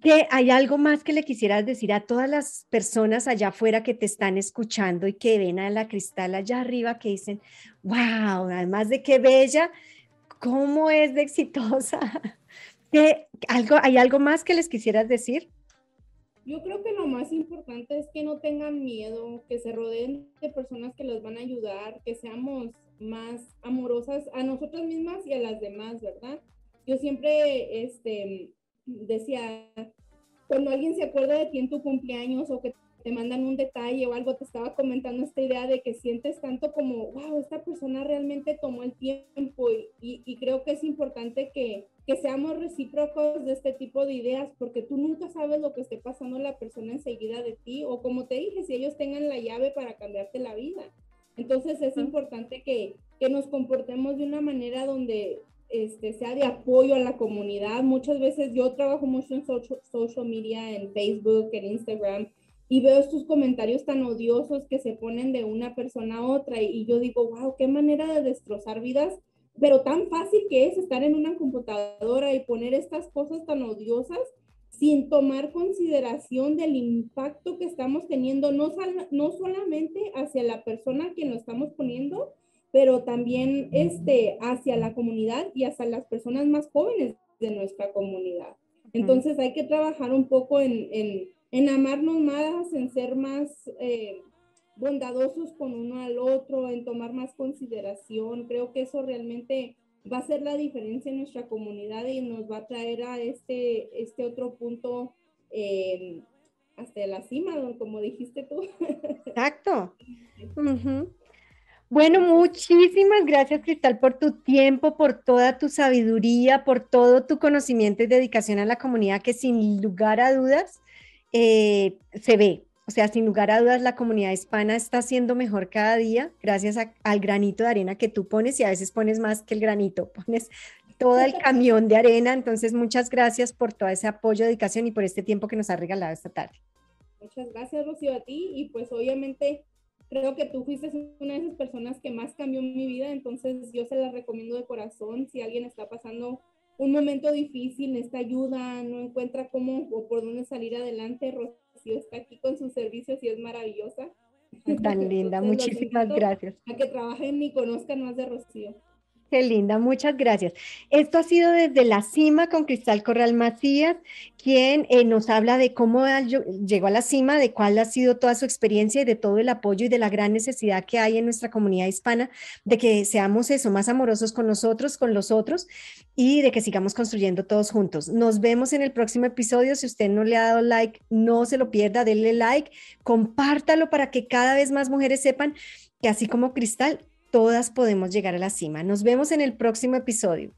que hay algo más que le quisieras decir a todas las personas allá afuera que te están escuchando y que ven a la cristal allá arriba que dicen, wow, además de qué bella, cómo es de exitosa. algo, ¿Hay algo más que les quisieras decir? Yo creo que lo más importante es que no tengan miedo, que se rodeen de personas que los van a ayudar, que seamos más amorosas a nosotras mismas y a las demás, ¿verdad? Yo siempre este, decía, cuando alguien se acuerda de ti en tu cumpleaños o que te mandan un detalle o algo, te estaba comentando esta idea de que sientes tanto como, wow, esta persona realmente tomó el tiempo y, y, creo que es importante que, que, seamos recíprocos de este tipo de ideas porque tú nunca sabes lo que esté pasando la persona enseguida de ti o como te dije, si ellos tengan la llave para cambiarte la vida. Entonces es importante que, que nos comportemos de una manera donde este, sea de apoyo a la comunidad. Muchas veces yo trabajo mucho en social, social media, en Facebook, en Instagram, y veo estos comentarios tan odiosos que se ponen de una persona a otra y, yo digo, wow, qué manera de destrozar vidas, pero tan fácil que es estar en una computadora y poner estas cosas tan odiosas sin tomar consideración del impacto que estamos teniendo, no, no solamente hacia la persona a quien lo estamos poniendo, pero también este, hacia la comunidad y hacia las personas más jóvenes de nuestra comunidad. Entonces hay que trabajar un poco en, en en amarnos más, en ser más eh, bondadosos con uno al otro, en tomar más consideración. Creo que eso realmente va a ser la diferencia en nuestra comunidad y nos va a traer a este, este otro punto eh, hasta la cima, como dijiste tú. Exacto. Bueno, muchísimas gracias Cristal por tu tiempo, por toda tu sabiduría, por todo tu conocimiento y dedicación a la comunidad que sin lugar a dudas eh, se ve. O sea, sin lugar a dudas, la comunidad hispana está siendo mejor cada día gracias al granito de arena que tú pones y a veces pones más que el granito, pones todo el camión de arena. Entonces, muchas gracias por todo ese apoyo, dedicación y por este tiempo que nos ha regalado esta tarde. Muchas gracias, Rocío, a ti. Y pues obviamente creo que tú fuiste una de esas personas que más cambió mi vida, entonces yo se la recomiendo de corazón. Si alguien está pasando un momento difícil, necesita ayuda, no encuentra cómo o por dónde salir adelante, Rocío está aquí con sus servicios y es maravillosa. Tan linda, muchísimas gracias. A que trabajen y conozcan más de Rocío. Qué linda, muchas gracias. Esto ha sido desde la cima con Cristal Corral Macías, quien eh, nos habla de cómo llegó a la cima, de cuál ha sido toda su experiencia y de todo el apoyo y de la gran necesidad que hay en nuestra comunidad hispana de que seamos eso, más amorosos con nosotros, con los otros y de que sigamos construyendo todos juntos. Nos vemos en el próximo episodio. Si usted no le ha dado like, no se lo pierda, denle like, compártalo para que cada vez más mujeres sepan que así como Cristal, todas podemos llegar a la cima. Nos vemos en el próximo episodio.